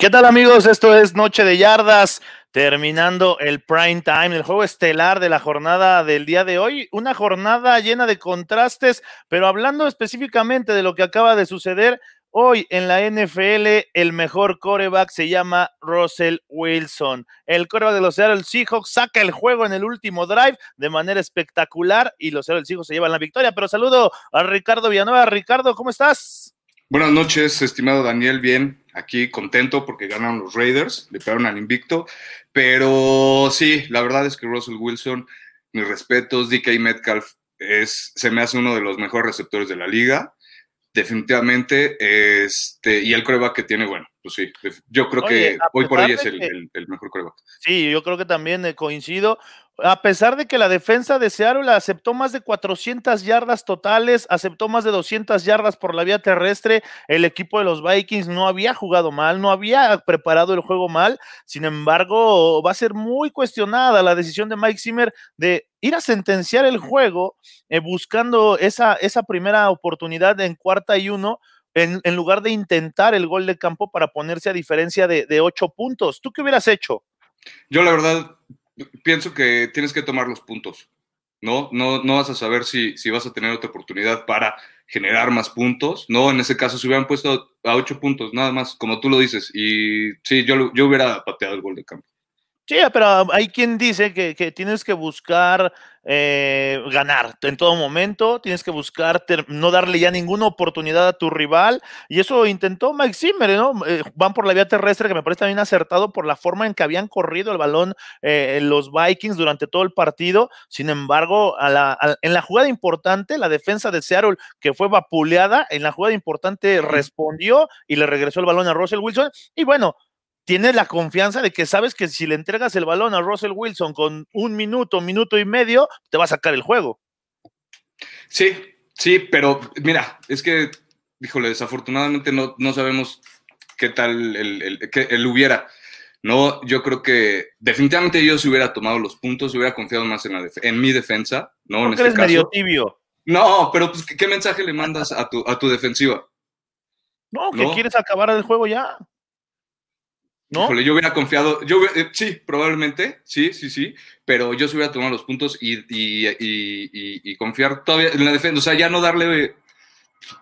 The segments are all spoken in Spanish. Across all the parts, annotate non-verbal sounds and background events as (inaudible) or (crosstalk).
¿Qué tal amigos? Esto es Noche de Yardas, terminando el prime time, el juego estelar de la jornada del día de hoy. Una jornada llena de contrastes, pero hablando específicamente de lo que acaba de suceder, Hoy en la NFL el mejor coreback se llama Russell Wilson. El coreback de los Seattle Seahawks saca el juego en el último drive de manera espectacular y los Seattle Seahawks se llevan la victoria. Pero saludo a Ricardo Villanueva. Ricardo, ¿cómo estás? Buenas noches, estimado Daniel. Bien, aquí contento porque ganaron los Raiders, le pegaron al invicto. Pero sí, la verdad es que Russell Wilson, mis respetos, DK Metcalf es, se me hace uno de los mejores receptores de la liga definitivamente. Este, y el coreback que tiene, bueno, pues sí, yo creo que hoy por hoy es el, el, mejor coreback. Sí, yo creo que también eh, coincido a pesar de que la defensa de Seattle aceptó más de 400 yardas totales, aceptó más de 200 yardas por la vía terrestre, el equipo de los Vikings no había jugado mal, no había preparado el juego mal, sin embargo, va a ser muy cuestionada la decisión de Mike Zimmer de ir a sentenciar el juego eh, buscando esa, esa primera oportunidad en cuarta y uno. En, lugar de intentar el gol de campo para ponerse a diferencia de ocho puntos. ¿Tú qué hubieras hecho? Yo la verdad pienso que tienes que tomar los puntos, ¿no? No, no vas a saber si, si vas a tener otra oportunidad para generar más puntos, ¿no? En ese caso, se hubieran puesto a ocho puntos, nada más, como tú lo dices, y sí, yo, yo hubiera pateado el gol de campo. Sí, pero hay quien dice que, que tienes que buscar eh, ganar en todo momento, tienes que buscar no darle ya ninguna oportunidad a tu rival, y eso intentó Mike Zimmer, ¿no? Eh, van por la vía terrestre, que me parece también acertado por la forma en que habían corrido el balón eh, los Vikings durante todo el partido. Sin embargo, a la, en la jugada importante, la defensa de Seattle, que fue vapuleada, en la jugada importante respondió y le regresó el balón a Russell Wilson. Y bueno, tienes la confianza de que sabes que si le entregas el balón a Russell Wilson con un minuto, minuto y medio, te va a sacar el juego. Sí, sí, pero mira, es que, híjole, desafortunadamente no, no sabemos qué tal el, el, que él hubiera. No, yo creo que definitivamente yo si hubiera tomado los puntos, hubiera confiado más en, la en mi defensa, ¿no? En este eres medio tibio. No, pero pues, ¿qué mensaje le mandas a tu, a tu defensiva? No, que quieres acabar el juego ya. ¿No? yo hubiera confiado, yo eh, sí, probablemente, sí, sí, sí, pero yo se hubiera tomado los puntos y, y, y, y, confiar todavía en la defensa, o sea, ya no darle,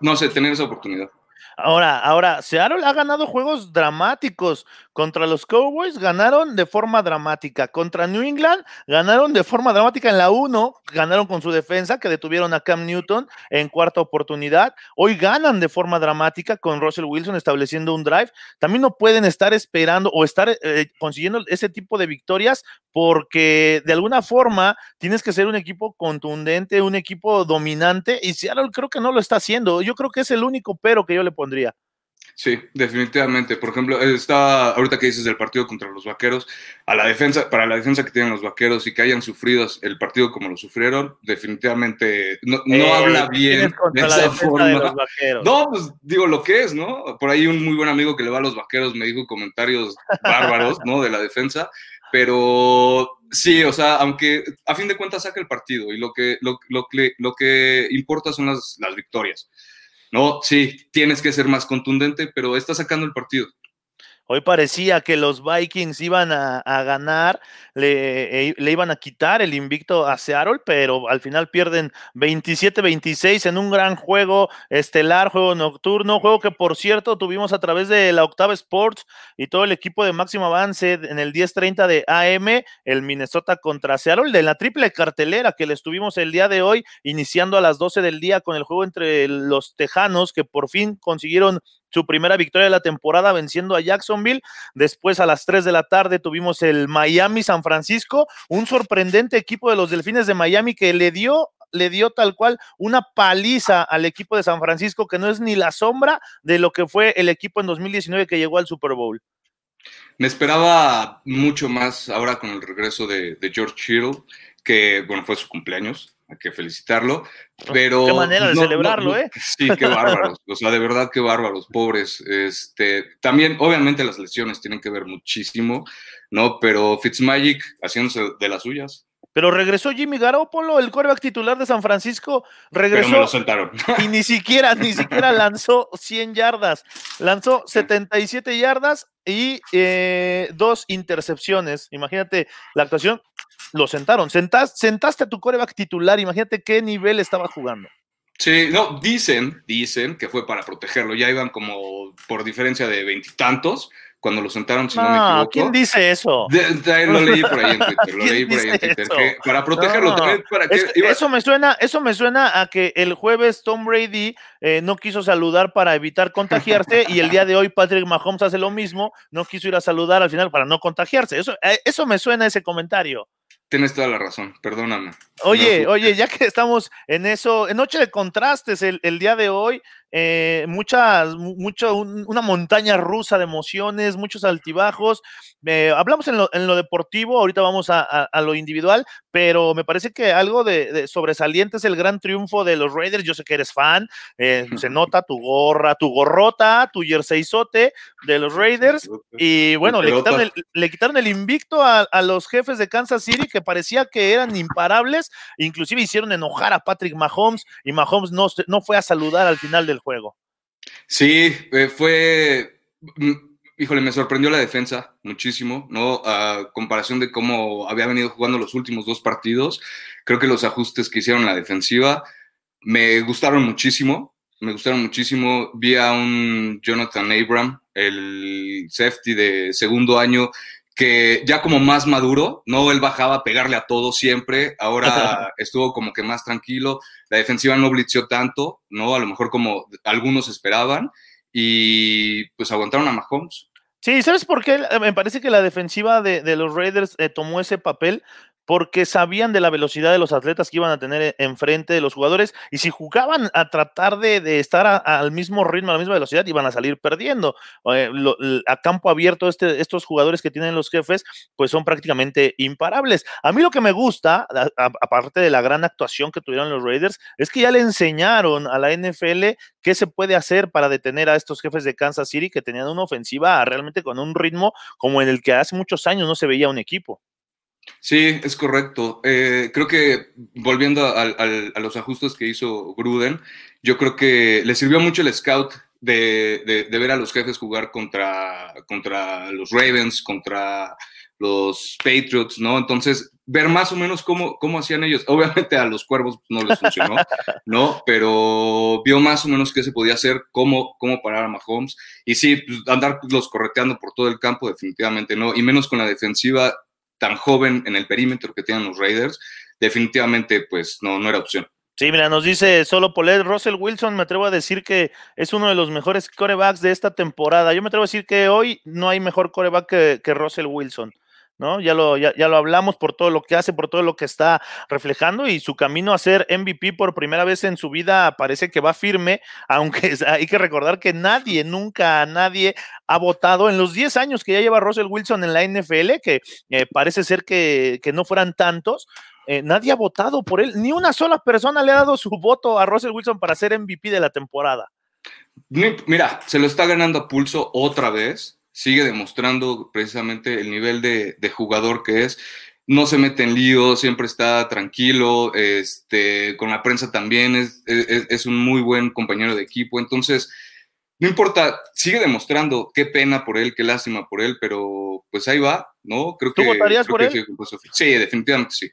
no sé, tener esa oportunidad. Ahora, ahora, Seattle ha ganado juegos dramáticos. Contra los Cowboys ganaron de forma dramática. Contra New England ganaron de forma dramática en la 1. Ganaron con su defensa, que detuvieron a Cam Newton en cuarta oportunidad. Hoy ganan de forma dramática con Russell Wilson estableciendo un drive. También no pueden estar esperando o estar eh, consiguiendo ese tipo de victorias porque de alguna forma tienes que ser un equipo contundente, un equipo dominante. Y Seattle creo que no lo está haciendo. Yo creo que es el único pero que yo le pondría. Sí, definitivamente. Por ejemplo, está ahorita que dices del partido contra los vaqueros, a la defensa, para la defensa que tienen los vaqueros y que hayan sufrido el partido como lo sufrieron, definitivamente no, eh, habla bien de esa forma. no, pues digo lo que es, ¿no? Por ahí un muy buen amigo que le va a los vaqueros me dijo comentarios bárbaros, ¿no? De la defensa, pero sí, o sea, aunque a fin de cuentas saca el partido y lo que, lo, lo, lo que importa son las, las victorias. No, sí, tienes que ser más contundente, pero está sacando el partido. Hoy parecía que los Vikings iban a, ganar, le, eh, le, iban a quitar el invicto a Seattle, pero al final pierden 27-26 en un gran juego estelar, juego nocturno, juego que por cierto tuvimos a través de la Octava Sports y todo el equipo de máximo avance en el 10-30 de AM, el Minnesota contra Seattle, de la triple cartelera que le estuvimos el día de hoy, iniciando a las 12 del día con el juego entre los Tejanos, que por fin consiguieron su primera victoria de la temporada venciendo a Jacksonville. Después a las 3 de la tarde tuvimos el Miami San Francisco, un sorprendente equipo de los Delfines de Miami que le dio le dio tal cual una paliza al equipo de San Francisco que no es ni la sombra de lo que fue el equipo en 2019 que llegó al Super Bowl. Me esperaba mucho más ahora con el regreso de, George Hill, que bueno, fue su cumpleaños, hay que felicitarlo, pero... Qué manera de celebrarlo, ¿eh? Sí, qué (laughs) bárbaros, o sea, de verdad qué bárbaros, pobres. Este, también, obviamente las lesiones tienen que ver muchísimo, ¿no? Pero Fitzmagic haciéndose de las suyas. Pero regresó Jimmy Garoppolo, el quarterback titular de San Francisco, regresó Pero me lo sentaron. y ni siquiera, ni siquiera (laughs) lanzó 100 yardas, lanzó 77 yardas y eh, dos intercepciones. Imagínate la actuación, lo sentaron. Sentas, sentaste a tu coreback titular, imagínate qué nivel estaba jugando. Sí, no, dicen, dicen que fue para protegerlo. Ya iban como por diferencia de veintitantos cuando lo sentaron, si no, me equivoco. ¿Quién dice eso? De, de, lo leí por ahí en Twitter, lo leí por ahí en Twitter. Que para protegerlo No, también, para que Es- iba- eso me suena, eso me suena a que el jueves Tom Brady eh, no quiso saludar para evitar contagiarse y el día de hoy Patrick Mahomes hace lo mismo, no quiso ir a saludar al final para no contagiarse. Eso, eh, eso me suena ese comentario. Tienes toda la razón, perdóname. Oye, No, oye, ya que estamos en eso, en Noche de Contrastes el, el día de hoy, eh, muchas, mu- mucho, un- una montaña rusa de emociones, muchos altibajos. Eh, hablamos en lo, en lo deportivo, ahorita vamos a, a- a lo individual, pero me parece que algo de, de sobresaliente es el gran triunfo de los Raiders. Yo sé que eres fan, eh, (laughs) se nota tu gorra, tu gorrota, tu jerseyzote de los Raiders. Y bueno, le quitaron, el, le quitaron el invicto a, a los jefes de Kansas City que parecía que eran imparables, inclusive hicieron enojar a Patrick Mahomes y Mahomes no fue a saludar al final del juego. Sí, eh, fue. mm, Híjole, me sorprendió la defensa muchísimo, ¿no? A comparación de cómo había venido jugando los últimos dos partidos, creo que los ajustes que hicieron la defensiva me gustaron muchísimo. Me gustaron muchísimo. Vi a un Jonathan Abram, el safety de segundo año, que ya como más maduro, no él bajaba a pegarle a todo siempre, ahora (laughs) estuvo como que más tranquilo, la defensiva no blitzeó tanto, ¿no? A lo mejor como algunos esperaban, y pues aguantaron a Mahomes. Sí, ¿sabes por qué? Me parece que la defensiva de, de los Raiders eh, tomó ese papel porque sabían de la velocidad de los atletas que iban a tener enfrente de los jugadores y si jugaban a tratar de, estar al mismo ritmo, a la misma velocidad, iban a salir perdiendo. Eh, a campo abierto, este, estos jugadores que tienen los jefes, pues son prácticamente imparables. A mí lo que me gusta, aparte de la gran actuación que tuvieron los Raiders, es que ya le enseñaron a la NFL qué se puede hacer para detener a estos jefes de Kansas City que tenían una ofensiva realmente con un ritmo como en el que hace muchos años no se veía un equipo. Sí, es correcto. Eh, creo que volviendo a los ajustes que hizo Gruden, yo creo que le sirvió mucho el scout de, de- de ver a los jefes jugar contra, contra los Ravens, contra los Patriots, ¿no? Entonces, ver más o menos cómo, cómo hacían ellos. (laughs) Obviamente a los cuervos no les funcionó, (laughs) ¿no? Pero vio más o menos qué se podía hacer, cómo, cómo parar a Mahomes. Y sí, pues, andar los correteando por todo el campo, definitivamente no. Y menos con la defensiva tan joven en el perímetro que tienen los Raiders, definitivamente pues no, no era opción. Sí, mira, nos dice solo Polet, Russell Wilson, me atrevo a decir que es uno de los mejores corebacks de esta temporada. Yo me atrevo a decir que hoy no hay mejor coreback que, que Russell Wilson. ¿No? Ya lo, ya, ya lo hablamos por todo lo que hace, por todo lo que está reflejando y su camino a ser MVP por primera vez en su vida parece que va firme, (laughs) aunque hay que recordar que nadie, nunca nadie ha votado en los 10 años que ya lleva Russell Wilson en la NFL, que eh, parece ser que, que no fueran tantos, eh, nadie ha votado por él, ni una sola persona le ha dado su voto a Russell Wilson para ser MVP de la temporada. Mira, se lo está ganando a pulso otra vez, sigue demostrando precisamente el nivel de, de jugador que es. No se mete en lío, siempre está tranquilo, este, con la prensa también es, es, es un muy buen compañero de equipo. Entonces, no importa, sigue demostrando qué pena por él, qué lástima por él, pero pues ahí va, ¿no? Creo ¿Tú que, votarías creo por que él? Sí, definitivamente sí.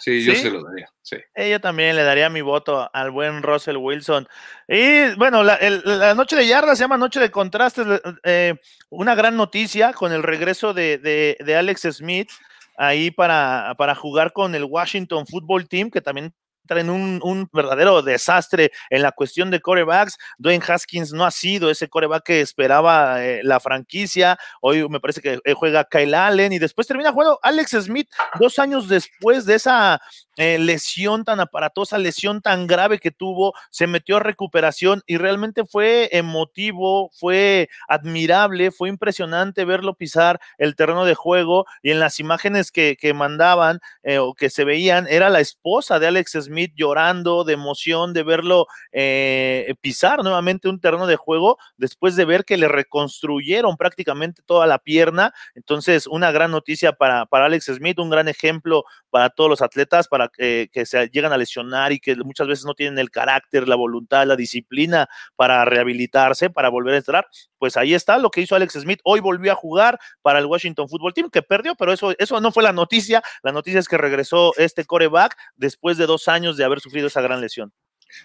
Sí, yo ¿Sí? se lo daría, sí. Ella también le daría mi voto al buen Russell Wilson. Y bueno, la, el- la noche de yardas se llama Noche de Contrastes. eh, una gran noticia con el regreso de, de- de Alex Smith ahí para, para jugar con el Washington Football Team, que también traen un, un verdadero desastre en la cuestión de corebacks. Dwayne Haskins no ha sido ese coreback que esperaba eh, la franquicia. Hoy me parece que eh, juega Kyle Allen y después termina jugando Alex Smith dos años después de esa eh, lesión tan aparatosa, lesión tan grave que tuvo, se metió a recuperación y realmente fue emotivo, fue admirable, fue impresionante verlo pisar el terreno de juego y en las imágenes que, que mandaban o que se veían, era la esposa de Alex Smith Smith llorando de emoción de verlo eh, pisar nuevamente un terreno de juego después de ver que le reconstruyeron prácticamente toda la pierna. Entonces, una gran noticia para, para Alex Smith, un gran ejemplo para todos los atletas, para que, se llegan a lesionar y que muchas veces no tienen el carácter, la voluntad, la disciplina para rehabilitarse, para volver a entrar. Pues ahí está lo que hizo Alex Smith. Hoy volvió a jugar para el Washington Football Team, que perdió, pero eso, eso no fue la noticia. La noticia es que regresó este coreback después de dos años de haber sufrido esa gran lesión.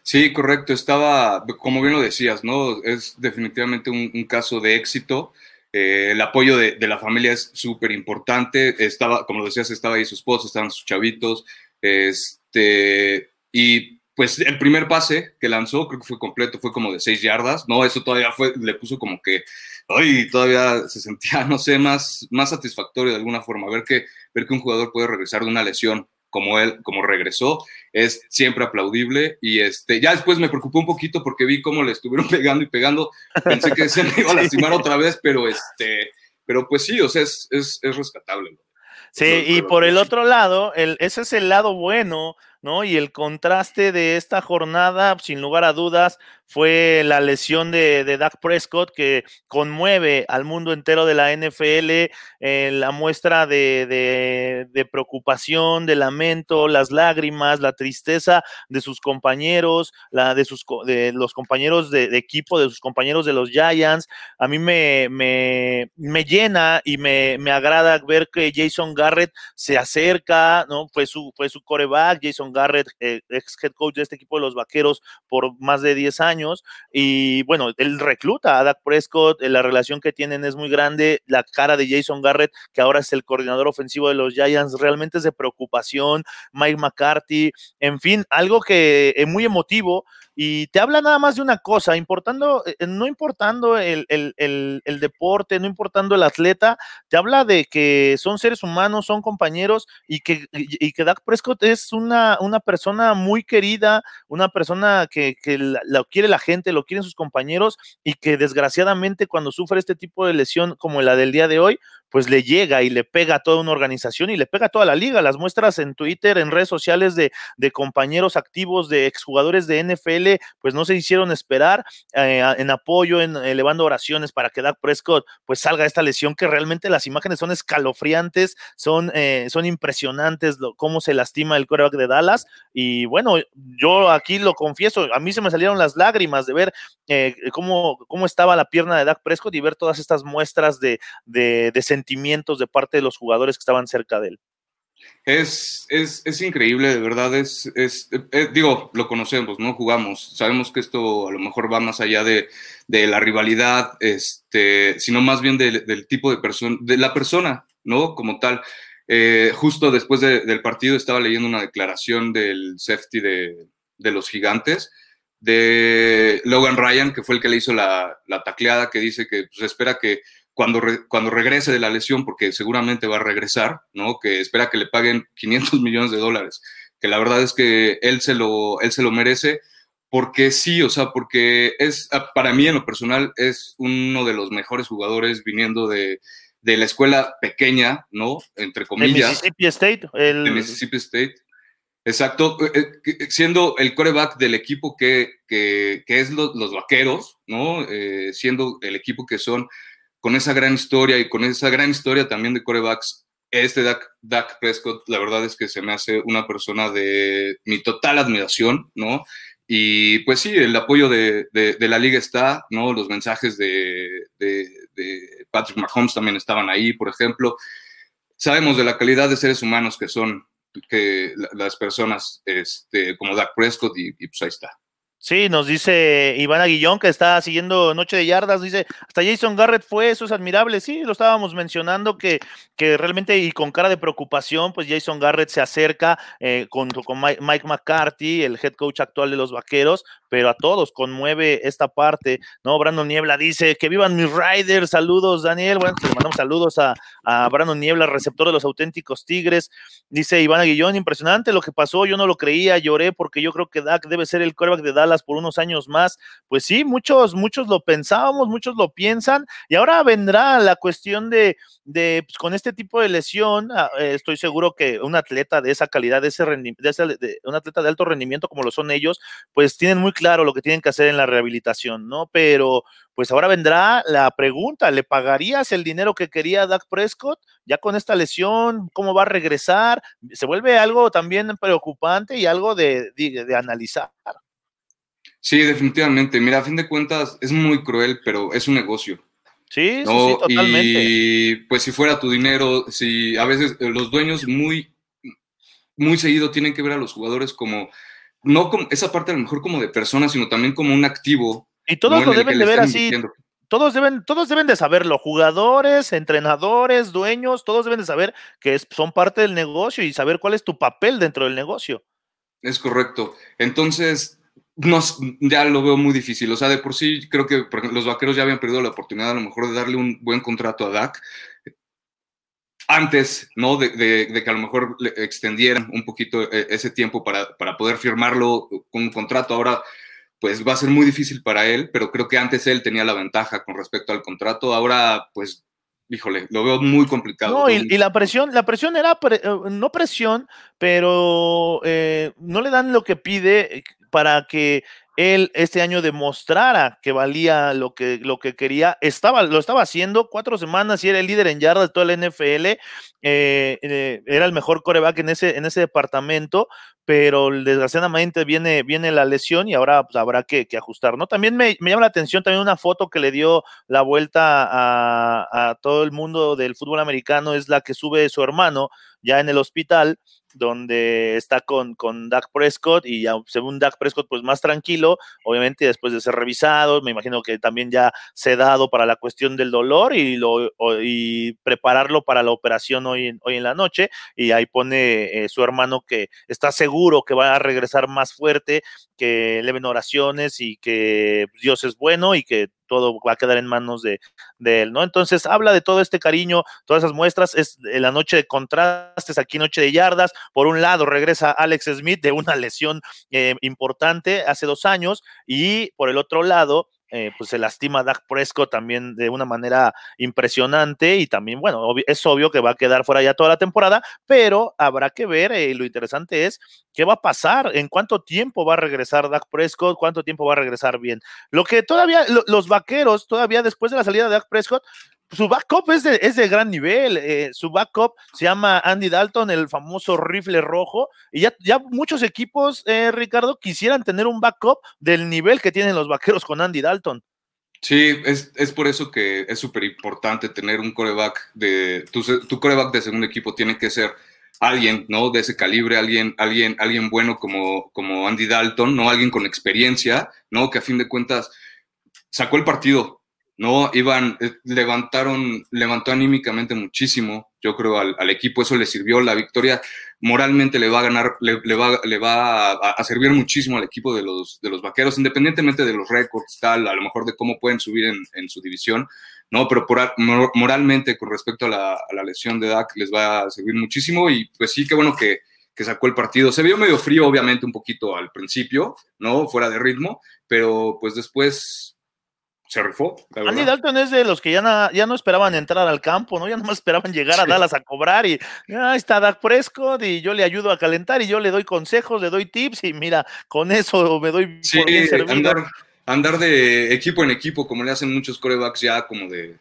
Sí, correcto. Estaba, como bien lo decías, ¿no? Es definitivamente un, caso de éxito. Eh, el apoyo de, la familia es súper importante. Estaba, como lo decías, estaba ahí su esposa, estaban sus chavitos. Este, y pues el primer pase que lanzó, creo que fue completo, fue como de seis yardas, ¿no? Eso todavía fue, le puso como que, ay, todavía se sentía, (laughs) no sé, más, más satisfactorio de alguna forma. Ver que, ver que un jugador puede regresar de una lesión como él, como regresó, es siempre aplaudible. Y este, ya después me preocupó un poquito porque vi cómo le estuvieron (laughs) pegando y pegando. Pensé que se me iba a lastimar otra vez, pero este, pero pues sí, o sea, es, es, es rescatable. Sí, y por el otro lado, el, ese es el lado bueno ¿no? Y el contraste de esta jornada, sin lugar a dudas, fue la lesión de, de Dak Prescott que conmueve al mundo entero de la NFL, eh, la muestra de, preocupación, de lamento, las lágrimas, la tristeza de sus compañeros, la de, sus, de los compañeros de, equipo, de sus compañeros de los Giants. A mí me, me, me llena y me, me, agrada ver que Jason Garrett se acerca, ¿no? Fue su, fue su coreback, Jason Garrett, eh, ex head coach de este equipo de los Vaqueros por más de 10 años. Y bueno, él recluta a Dak Prescott, eh, la relación que tienen es muy grande. La cara de Jason Garrett, que ahora es el coordinador ofensivo de los Giants, realmente es de preocupación. Mike McCarthy, en fin, algo que es muy emotivo y te habla nada más de una cosa, importando, eh, eh, no importando el, deporte, no importando el atleta, te habla de que son seres humanos, son compañeros y que, y, que Dak Prescott es una, persona muy querida, una persona que, que lo quiere la gente, lo quieren sus compañeros y que desgraciadamente cuando sufre este tipo de lesión como la del día de hoy, pues le llega y le pega a toda una organización y le pega a toda la liga. Las muestras en Twitter, en redes sociales de, compañeros activos, de exjugadores de NFL, pues no se hicieron esperar eh, en apoyo, en elevando oraciones para que Dak Prescott pues salga de esta lesión, que realmente las imágenes son escalofriantes, son, eh, son impresionantes lo, cómo se lastima el quarterback de Dallas. Y bueno, yo aquí lo confieso, a mí se me salieron las lágrimas de ver eh, cómo, cómo estaba la pierna de Dak Prescott y ver todas estas muestras de, de, de sentimientos de parte de los jugadores que estaban cerca de él. Es, es, es increíble, de verdad, es, es eh, digo, lo conocemos, ¿no? Jugamos, sabemos que esto a lo mejor va más allá de, de la rivalidad, este, sino más bien del tipo de persona, de la persona, ¿no? Como tal. Eh, justo después del partido estaba leyendo una declaración del safety de, de, los gigantes, de Logan Ryan, que fue el que le hizo la, la tacleada, que dice que pues, espera que cuando, cuando regrese de la lesión, porque seguramente va a regresar, ¿no? Que espera que le paguen (laughs) 500 millones de dólares, que la verdad es que él se lo, él se lo merece, porque sí, o sea, porque es, ah, para mí en lo personal, es uno de los mejores jugadores viniendo de, de la escuela pequeña, ¿no? Entre comillas. Mississippi State. El... De Mississippi State. Exacto, eh, eh, siendo el coreback del equipo que, que, que es los vaqueros, ¿no? Eh, siendo el equipo que son con esa gran historia y con esa gran historia también de corebacks, este Dak, Prescott, la verdad es que se me hace una persona de mi total admiración, ¿no? Y pues sí, el apoyo de, la liga está, ¿no? Los mensajes de, Patrick Mahomes también estaban ahí, por ejemplo. Sabemos de la calidad de seres humanos que son que las personas este, como Dak Prescott y pues ahí está. Sí, nos dice Iván Aguillón que está siguiendo Noche de Yardas, dice, hasta Jason Garrett fue, eso es admirable, sí, lo estábamos mencionando que, que realmente y con cara de preocupación, pues Jason Garrett se acerca eh, con, con Mike McCarthy, el head coach actual de los Vaqueros, pero a todos conmueve esta parte, ¿no? Brandon Niebla dice que vivan mis Riders, saludos Daniel, bueno, te mandamos saludos a, a Brandon Niebla, receptor de los auténticos Tigres, dice Iván Aguillón, impresionante lo que pasó, yo no lo creía, lloré porque yo creo que Dak debe ser el quarterback de Dallas por unos años más, pues sí, muchos, muchos lo pensábamos, muchos lo piensan, y ahora vendrá la cuestión de, de pues, con este tipo de lesión, ah, eh, estoy seguro que un atleta de esa calidad, de ese, de de, un atleta de alto rendimiento como lo son ellos, pues tienen muy claro lo que tienen que hacer en la rehabilitación, ¿no? Pero pues ahora vendrá la pregunta, ¿le pagarías el dinero que quería Dak Prescott? Ya con esta lesión, ¿cómo va a regresar? Se vuelve algo también preocupante y algo de, de, analizar. Sí, definitivamente. Mira, a fin de cuentas es muy cruel, pero es un negocio. Sí, sí, sí, totalmente. Y pues si fuera tu dinero, si a veces los dueños muy, muy seguido tienen que ver a los jugadores como, no como esa parte a lo mejor como de persona, sino también como un activo y todos lo deben de ver así. Todos deben, todos deben de saberlo, jugadores, entrenadores, dueños, todos deben de saber que son parte del negocio y saber cuál es tu papel dentro del negocio. Es correcto. Entonces, no, ya lo veo muy difícil. O sea, de por sí creo que los vaqueros ya habían perdido la oportunidad a lo mejor de darle un buen contrato a Dak antes, ¿no? De, que a lo mejor le extendieran un poquito eh, ese tiempo para, para poder firmarlo con un contrato. Ahora pues va a ser muy difícil para él, pero creo que antes él tenía la ventaja con respecto al contrato. Ahora, pues, híjole, lo veo muy complicado. No, y, la presión, la presión era, eh, no presión, pero eh, no le dan lo que pide para que él este año demostrara que valía lo que, lo que quería. Estaba, lo estaba haciendo cuatro semanas y era el líder en yardas de toda la NFL. Eh, eh, era el mejor coreback en ese, en ese departamento, pero desgraciadamente viene, viene la lesión y ahora pues, habrá que, ajustar. ¿no? También me, llama la atención también una foto que le dio la vuelta a todo el mundo del fútbol americano, es la que sube su hermano ya en el hospital donde está con, con Dak Prescott y según Dak Prescott, pues más tranquilo, obviamente después de ser revisado, me imagino que también ya dado para la cuestión del dolor y, lo, y prepararlo para la operación hoy en, hoy en la noche y ahí pone eh, su hermano que está seguro que va a regresar más fuerte, que le ven oraciones y que Dios es bueno y que todo va a quedar en manos de, él, ¿no? Entonces habla de todo este cariño, todas esas muestras, es la noche de contrastes, aquí noche de yardas, por un lado regresa Alex Smith de una lesión eh, importante hace dos años y por el otro lado eh, pues se lastima a Dak Prescott también de una manera impresionante y también, bueno, es obvio que va a quedar fuera ya toda la temporada, pero habrá que ver, eh, lo interesante es qué va a pasar, en cuánto tiempo va a regresar Dak Prescott, cuánto tiempo va a regresar bien. Lo que todavía, los vaqueros, todavía después de la salida de Dak Prescott, su backup es de, es de gran nivel. Eh, su backup se llama Andy Dalton, el famoso rifle rojo. Y ya, ya muchos equipos, eh, Ricardo, quisieran tener un backup del nivel que tienen los vaqueros con Andy Dalton. Sí, es, es por eso que es súper importante tener un coreback de. Tu, tu coreback de segundo equipo tiene que ser alguien, ¿no? De ese calibre, alguien, alguien, alguien bueno como, como Andy Dalton, ¿no? Alguien con experiencia, ¿no? Que a fin de cuentas sacó el partido, ¿no? Iban, eh, levantaron, levantó anímicamente muchísimo, yo creo, al, equipo, eso le sirvió, la victoria moralmente le va a ganar, le, va, le va a, servir muchísimo al equipo de los, de los vaqueros, independientemente de los récords, tal, a lo mejor de cómo pueden subir en, su división, ¿no? Pero por, moralmente, con respecto a la, lesión de Dak, les va a servir muchísimo y pues sí, qué bueno que, que sacó el partido. Se vio medio frío, obviamente, un poquito al principio, ¿no? Fuera de ritmo, pero pues después se rifó. Andy Dalton es de los que ya, no, ya no esperaban entrar al campo, ¿no? Ya no esperaban llegar a Dallas a cobrar y ahí está Dak Prescott y yo le ayudo a calentar y yo le doy consejos, le doy tips y mira, con eso me doy por bien servido. Andar, de equipo en equipo, como le hacen muchos corebacks ya como de,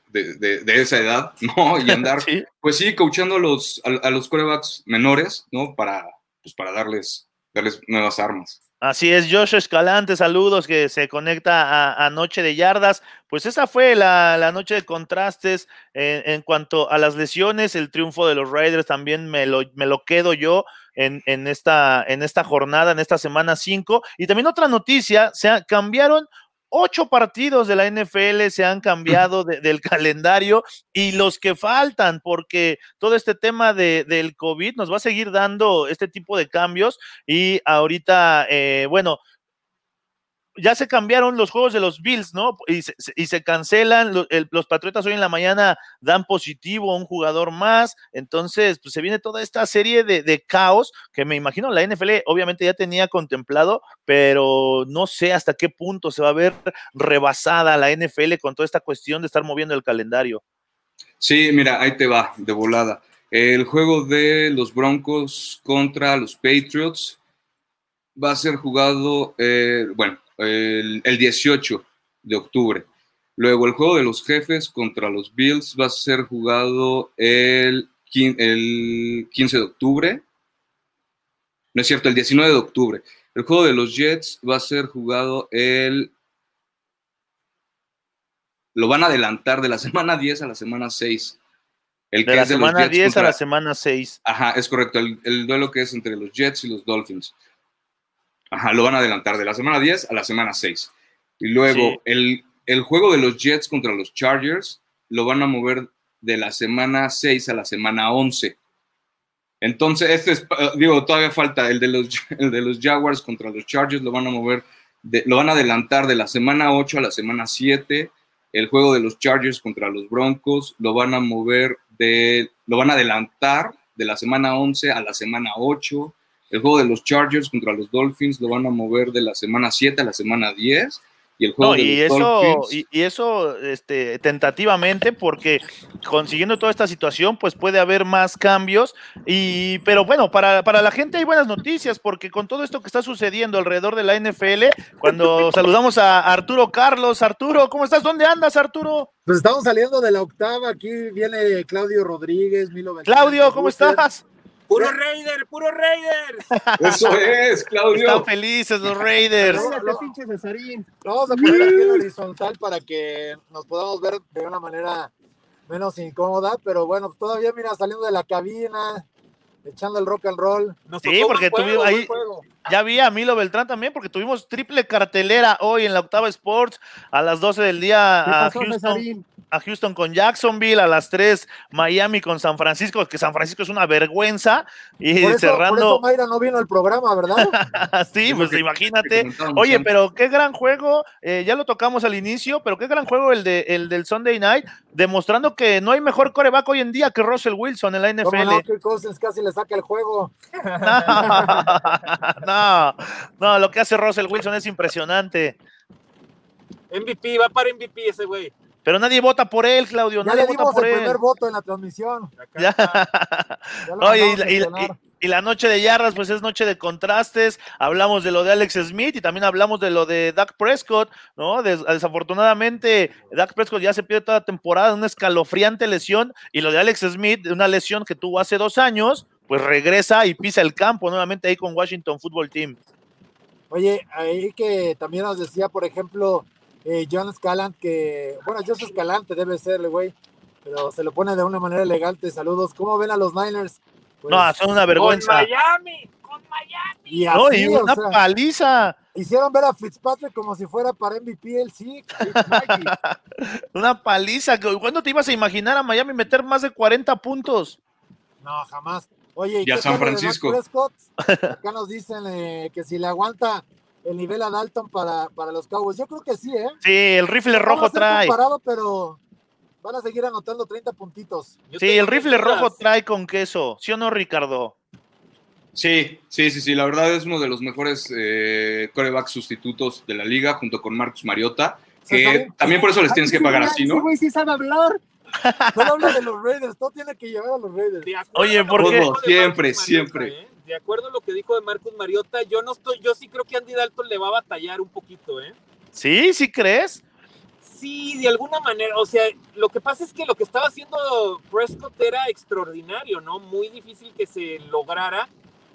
esa edad, (laughs) ¿no? Y andar, pues sí, coachando a los, a, los corebacks menores, ¿no? Para, pues para darles, darles nuevas armas. Así es, Josh Escalante, saludos, que se conecta a, Noche de Yardas. Pues esa fue la, noche de contrastes en, cuanto a las lesiones, el triunfo de los Raiders también me lo, me lo quedo yo en, en, esta, en esta jornada, en esta semana 5. Y también otra noticia, se cambiaron ocho partidos de la NFL se han cambiado del calendario y los que faltan, porque todo este tema de, del COVID nos va a seguir dando este tipo de cambios y ahorita, eh, bueno, ya se cambiaron los juegos de los Bills, ¿no? Y se, cancelan, los, Patriotas hoy en la mañana dan positivo a un jugador más, entonces pues se viene toda esta serie de, de, caos que me imagino la NFL obviamente ya tenía contemplado, pero no sé hasta qué punto se va a ver rebasada la NFL con toda esta cuestión de estar moviendo el calendario. Sí, mira, ahí te va, de volada. El juego de los Broncos contra los Patriots va a ser jugado, eh, bueno, el, 18 de octubre. Luego el juego de los jefes contra los Bills va a ser jugado el, el 15 de octubre. No es cierto, el 19 de octubre. El juego de los Jets va a ser jugado el... Lo van a adelantar de la (laughs) semana 10 a la semana 6. El de la semana 10 a la semana 6. Ajá, es correcto. El, el, duelo que es entre los Jets y los Dolphins. Ajá, lo van a adelantar de la semana 10 a la semana 6. Y luego el, juego de los Jets contra los Chargers lo van a mover de la semana 6 a la semana 11. Entonces, este es, eh, digo, todavía falta el de los, (laughs) de los Jaguars contra los Chargers, lo van a mover, lo van a adelantar de la semana 8 a la semana 7. El juego de los Chargers contra los Broncos lo van a mover de, lo van a adelantar de la semana 11 a la semana 8. El juego de los Chargers contra los Dolphins lo van a mover de la semana 7 a la semana 10. Y el juego de y los eso, Dolphins... y, eso este, tentativamente, porque consiguiendo toda esta situación, pues puede haber más cambios. Y, pero bueno, para, para la gente hay buenas noticias, porque con todo esto que está sucediendo alrededor de la NFL, cuando (laughs) saludamos a Arturo Carlos, Arturo, ¿cómo estás? ¿Dónde andas, Arturo? Pues estamos saliendo de la octava, aquí viene Claudio Rodríguez, Milo Claudio, ¿cómo estás? Puro Raider, puro Raider. (laughs) Eso es, Claudio. Están felices los Raiders. Vamos a poner aquí en horizontal para que nos podamos ver de una manera menos incómoda, pero bueno, todavía mira saliendo de la cabina, echando el rock and roll. sí, porque tuvimos ahí, ya vi a Milo Beltrán también, porque tuvimos triple cartelera hoy en la octava Sports a las 12 del día a Houston a Houston con Jacksonville, a las 3 Miami con San Francisco, que San Francisco es una vergüenza. Y cerrando. Por eso Mayra no vino al programa, ¿verdad? (laughs) sí, pues imagínate. Oye, pero qué gran juego, eh, ya lo tocamos al inicio, pero qué gran juego el, de, el del Sunday night, demostrando que no hay mejor coreback hoy en día que Russell Wilson en la NFL. no, que Cousins casi le saca el juego. (laughs) (laughs) no, no, lo que hace Russell Wilson es impresionante. MVP, va para MVP ese güey. Pero nadie vota por él, Claudio. Ya nadie le vota por el él. primer voto en la transmisión. Oye, (laughs) y, la noche de yardas, pues es noche de contrastes. Hablamos de lo de Alex Smith y también hablamos de lo de Dak Prescott, ¿no? desafortunadamente, Dak Prescott ya se pierde toda la temporada una escalofriante lesión. Y lo de Alex Smith, una lesión que tuvo hace dos años, pues regresa y pisa el campo nuevamente ahí con Washington Football Team. Oye, ahí que también nos decía, por ejemplo, eh, John Scalant, que, bueno, Joseph Escalante debe serle, güey, pero se lo pone de una manera elegante. Saludos. ¿Cómo ven a los Niners? Pues, no, son una vergüenza. Con Miami, con Miami. Y, no, y una paliza. Hicieron ver a Fitzpatrick como si fuera para MVP, el sí. (laughs) una paliza. ¿Cuándo te ibas a imaginar a Miami meter más de 40 puntos? No, jamás. Oye, y a San Francisco. Acá nos dicen eh, que si le aguanta el nivel a Dalton para, para los Cowboys. Yo creo que sí, ¿eh? Sí, el rifle rojo trae. Comparado, pero van a seguir anotando 30 puntitos. sí, el rifle rojo trae con queso. ¿Sí o no, Ricardo? Sí, sí, sí, sí. La verdad es uno de los mejores eh, corebacks sustitutos de la liga, junto con Marcus Mariota. Que también por eso les tienes que pagar así, ¿no? Sí, güey sí sabe hablar. No habla de los Raiders, todo tiene que llevar a los Raiders. Oye, ¿por qué? Siempre, siempre. ¿eh? De acuerdo a lo que dijo de Marcus Mariota, yo no estoy, yo sí creo que Andy Dalton le va a batallar un poquito, ¿eh? Sí, sí crees. Sí, de alguna manera, o sea, lo que pasa es que lo que estaba haciendo Prescott era extraordinario, ¿no? Muy difícil que se lograra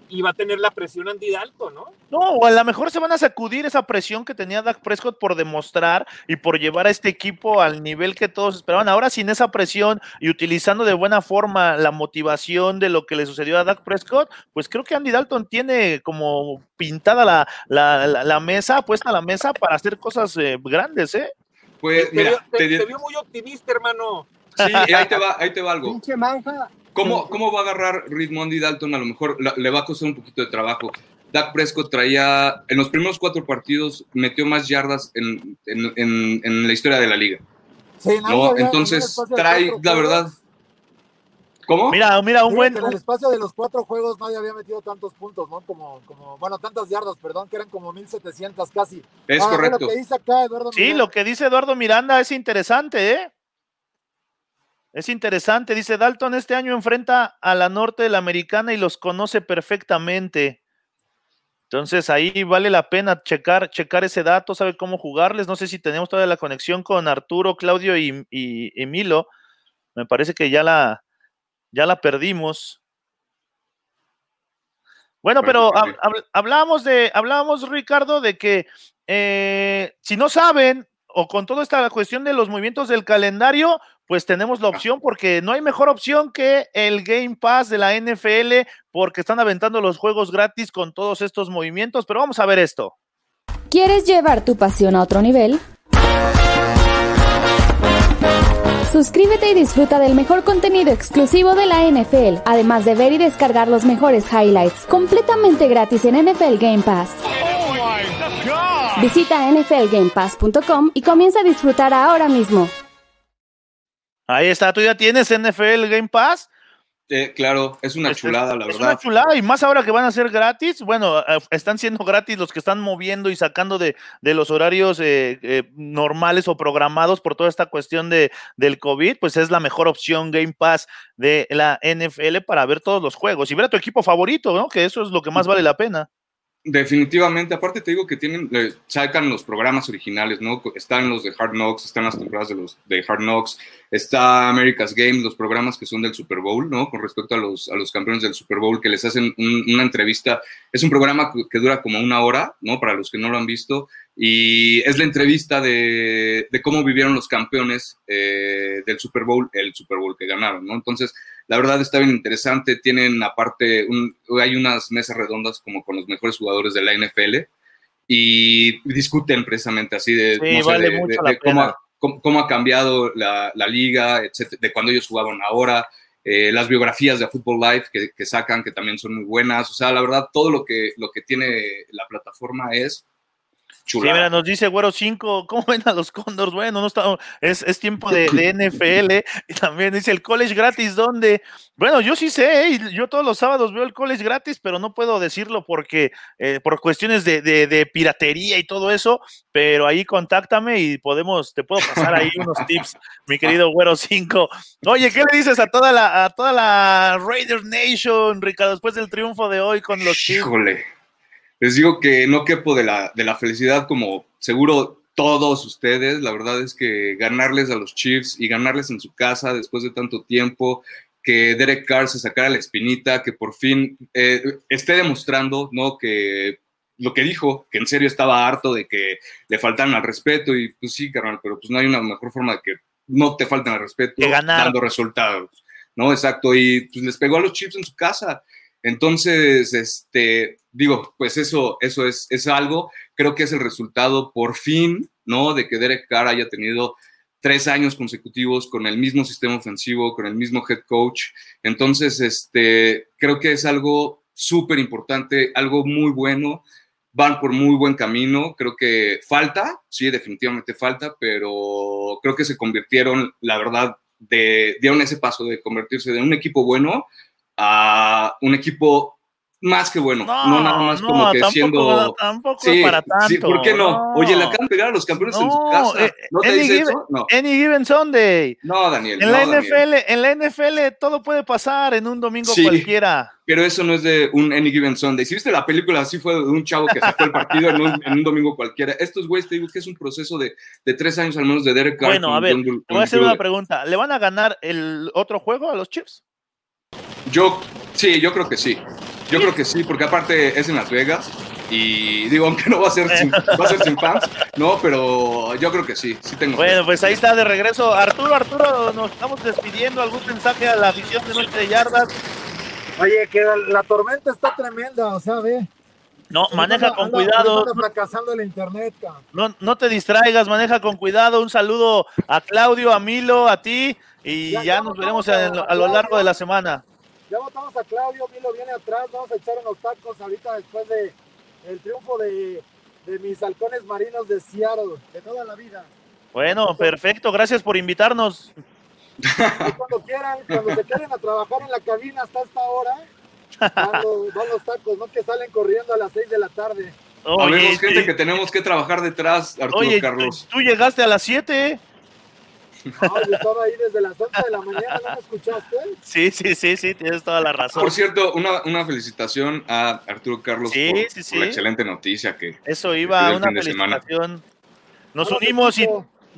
y va a tener la presión Andy Dalton, ¿no? No, o a lo mejor se van a sacudir esa presión que tenía Dak Prescott por demostrar y por llevar a este equipo al nivel que todos esperaban. Ahora sin esa presión y utilizando de buena forma la motivación de lo que le sucedió a Dak Prescott, pues creo que Andy Dalton tiene como pintada la, la, mesa, puesta a la mesa para hacer cosas eh, grandes, ¿eh? Pues, mira, te, vio muy optimista, hermano. Sí, ahí te va, ahí te va algo. Pinche manja. ¿Cómo, ¿Cómo va a agarrar ritmo Andy Dalton? A lo mejor le va a costar un poquito de trabajo. Dak Prescott traía, en los primeros cuatro partidos, metió más yardas en, en, en, en la historia de la liga. Sí, ¿no? en Entonces, trae, la juegos- verdad. ¿Cómo? Mira, mira, un Sí, buen. en el espacio de los cuatro juegos nadie había metido tantos puntos, ¿no? Como, como bueno, tantas yardas, perdón, que eran como 1700 casi. es Ah, correcto. Lo que dice acá Eduardo Sí, lo que dice Eduardo Miranda es interesante, ¿eh? Es interesante. Dice Dalton, este año enfrenta a la norte de la americana y los conoce perfectamente. Entonces ahí vale la pena checar, checar ese dato, sabe cómo jugarles. No sé si tenemos todavía la conexión con Arturo, Claudio y, y- y Milo. Me parece que ya la, ya la perdimos. Bueno, pero Parece hab- hab- hablábamos de, hablábamos, Ricardo, de que eh, si no saben, o con toda esta cuestión de los movimientos del calendario, pues tenemos la opción, porque no hay mejor opción que el Game Pass de la NFL, porque están aventando los juegos gratis con todos estos movimientos. Pero vamos a ver esto. ¿Quieres llevar tu pasión a otro nivel? Suscríbete y disfruta del mejor contenido exclusivo de la NFL, además de ver y descargar los mejores highlights, completamente gratis en NFL Game Pass. Visita nflgamepass.com y comienza a disfrutar ahora mismo. Ahí está, tú ya tienes NFL Game Pass. Eh, claro, es una Es- chulada, la es verdad. una chulada, y más ahora que van a ser gratis. Bueno, eh, están siendo gratis los que están moviendo y sacando de, de los horarios eh, eh, normales o programados por toda esta cuestión de, del COVID, pues es la mejor opción Game Pass de la NFL para ver todos los juegos y ver a tu equipo favorito, ¿no? Que eso es lo que más vale la pena. Definitivamente, aparte te digo que tienen, sacan los programas originales, ¿no? Están los de Hard Knocks, están las temporadas de los de Hard Knocks, está America's Game, los programas que son del Super Bowl, ¿no? Con respecto a los, a los campeones del Super Bowl, que les hacen un- una entrevista. Es un programa que dura como una hora, ¿no? Para los que no lo han visto, y es la entrevista de, de cómo vivieron los campeones eh, del Super Bowl, el Super Bowl que ganaron, ¿no? Entonces, la verdad está bien interesante. Tienen aparte, un- hay unas mesas redondas como con los mejores jugadores de la NFL y discuten precisamente así de, Sí, no sé, vale de- mucho de- la de cómo, ha, cómo- cómo ha cambiado la, la liga, etcétera, de cuando ellos jugaban ahora. eh, las biografías de Football Life que, que sacan, que también son muy buenas. O sea, la verdad, todo lo que, lo que tiene la plataforma es Sí, chulada. mira, nos dice Güero 5, ¿cómo ven a los Condors? Bueno, no está, es, es tiempo de, de NFL. Y también dice el college gratis, ¿dónde? Bueno, yo sí sé, ¿eh? yo todos los sábados veo el college gratis, pero no puedo decirlo porque eh, por cuestiones de, de- de piratería y todo eso, pero ahí contáctame y podemos, te puedo pasar ahí unos tips, mi querido Güero 5. Oye, ¿qué le dices a toda la, a toda la Raiders Nation, Ricardo, después del triunfo de hoy con los Chiefs? Les digo que no quepo de la, de la felicidad como seguro todos ustedes. La verdad es que ganarles a los Chiefs y ganarles en su casa después de tanto tiempo, que Derek Carr se sacara la espinita, que por fin eh, esté demostrando, ¿no? Que lo que dijo, que en serio estaba harto de que le faltaran al respeto y pues sí, carnal, pero pues no hay una mejor forma de que no te falten al respeto Que ganar. dando resultados, ¿no? Exacto, y pues les pegó a los Chiefs en su casa. Entonces, este, digo, pues eso, eso es, es algo, creo que es el resultado por fin, ¿no? De que Derek Carr haya tenido tres años consecutivos con el mismo sistema ofensivo, con el mismo head coach. Entonces, este, creo que es algo súper importante, algo muy bueno. Van por muy buen camino. Creo que falta, sí, definitivamente falta, pero creo que se convirtieron, la verdad, de, dieron ese paso de convertirse de un equipo bueno a un equipo más que bueno. No, nada más como que tampoco, siendo. Tampoco Sí, para tanto. sí, ¿por qué no? Oye, le acaban de pegar a los campeones en su No, casa. eh, ¿No te any dice given- eso? No. Any given Sunday. No, Daniel. En no, la Daniel. NFL, en la NFL todo puede pasar en un domingo Sí. cualquiera. Pero eso no es de un Any Given Sunday. Si viste la película, así fue de un chavo que sacó el partido en un, en un domingo cualquiera. Estos güeyes te digo que es un proceso de, de tres años al menos de Derek Carr. Bueno, a ver, Te voy a hacer una pregunta. ¿Le van a ganar el otro juego a los Chiefs? Yo, sí, yo creo que sí. Yo creo que sí, porque aparte es en Las Vegas y digo, (laughs) aunque no va a ser sin, va a ser sin fans, no, pero yo creo que sí, sí tengo. Bueno, pues ahí está de regreso. Arturo, Arturo, nos estamos despidiendo. ¿Algún mensaje a la afición de Noche de Yardas? Oye, que la tormenta está tremenda, o sea, ve. No, maneja Anda- con anda- cuidado. Anda fracasando el internet, cabrón. No, no te distraigas, maneja con cuidado. Un saludo a Claudio, a Milo, a ti. Y Ya, ya, ya nos veremos a- lo largo de la semana. Ya votamos a Claudio, Milo viene atrás, vamos a echar unos tacos ahorita después de el triunfo de, de mis halcones marinos de Seattle, de toda la vida. Bueno, perfecto, gracias por invitarnos. (laughs) Y cuando quieran, cuando se queden a trabajar en la cabina hasta esta hora, van los, van los tacos, no que salen corriendo a las 6 de la tarde. Oye, Habemos gente que tenemos que trabajar detrás, Arturo Oye, Carlos. tú, tú llegaste a las 7. No, yo estaba ahí desde las 11 de la mañana, ¿no me escuchaste? Sí, sí, sí, sí, tienes toda la razón. Por cierto, una, una felicitación a Arturo Carlos Sí, por, sí, por sí. la excelente noticia que Eso que iba, el una felicitación. Nos unimos y.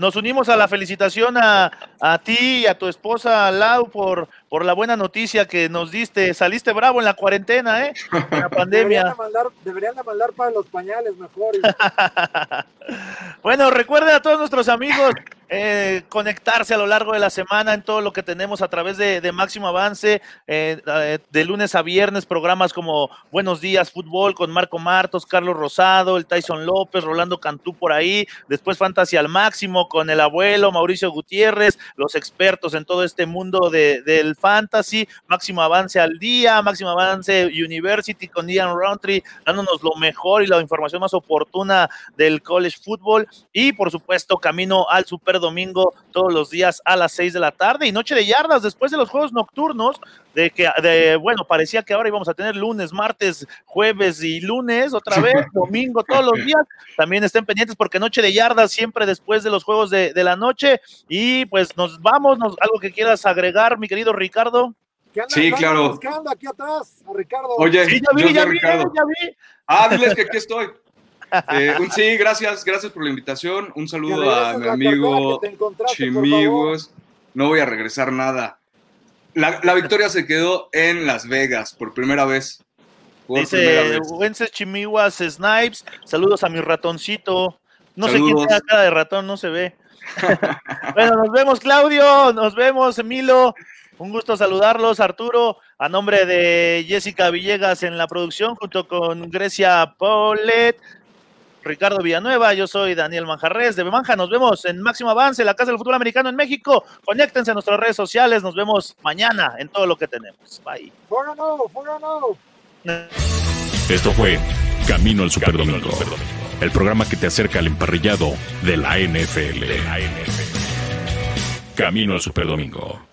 nos unimos a la felicitación a, a ti y a tu esposa Lau por, por la buena noticia que nos diste. Saliste bravo en la cuarentena, ¿eh? En la pandemia. de mandar, deberían de mandar para los pañales mejor. (laughs) Bueno, recuerden a todos nuestros amigos eh, conectarse a lo largo de la semana en todo lo que tenemos a través de, Máximo Avance, eh, eh, de lunes a viernes, programas como Buenos Días Fútbol con Marco Martos, Carlos Rosado, el Tyson López, Rolando Cantú por ahí, después Fantasy al Máximo con el abuelo Mauricio Gutiérrez, los expertos en todo este mundo de- del fantasy, Máximo Avance al día, Máximo Avance University con Ian Roundtree, dándonos lo mejor y la información más oportuna del college football y por supuesto camino al Super Domingo todos los días a las 6 de la tarde y noche de yardas después de los juegos nocturnos de que de bueno parecía que ahora íbamos a tener lunes, martes, jueves y lunes otra vez, domingo todos los días. También estén pendientes porque noche de yardas siempre después de los juegos de, de la noche y pues nos vamos, nos, algo que quieras agregar mi querido Ricardo. ¿Qué anda, Sí, claro. buscando aquí atrás a Ricardo? Oye, Sí, ya vi, ya vi, Ricardo. ya vi. Ah, diles que aquí estoy. Eh, un- sí, gracias, gracias por la invitación. Un saludo a mi amigo. Chimiguos. No voy a regresar nada. La, la victoria se quedó en Las Vegas por primera vez. Por Dice. Wences Chimihuas Snipes, saludos a mi ratoncito. No sé quién tenga cara de ratón, no se ve. (laughs) bueno, nos vemos, Claudio, nos vemos, Emilo. Un gusto saludarlos, Arturo, a nombre de Jessica Villegas en la producción, junto con Grecia Paulet, Ricardo Villanueva, yo soy Daniel Manjarres de Bemanja. Nos vemos en Máximo Avance, la Casa del Fútbol Americano en México. Conéctense a nuestras redes sociales, nos vemos mañana en todo lo que tenemos. Bye. Esto fue Camino al Superdomingo, el programa que te acerca al emparrillado de la NFL. Camino al Superdomingo.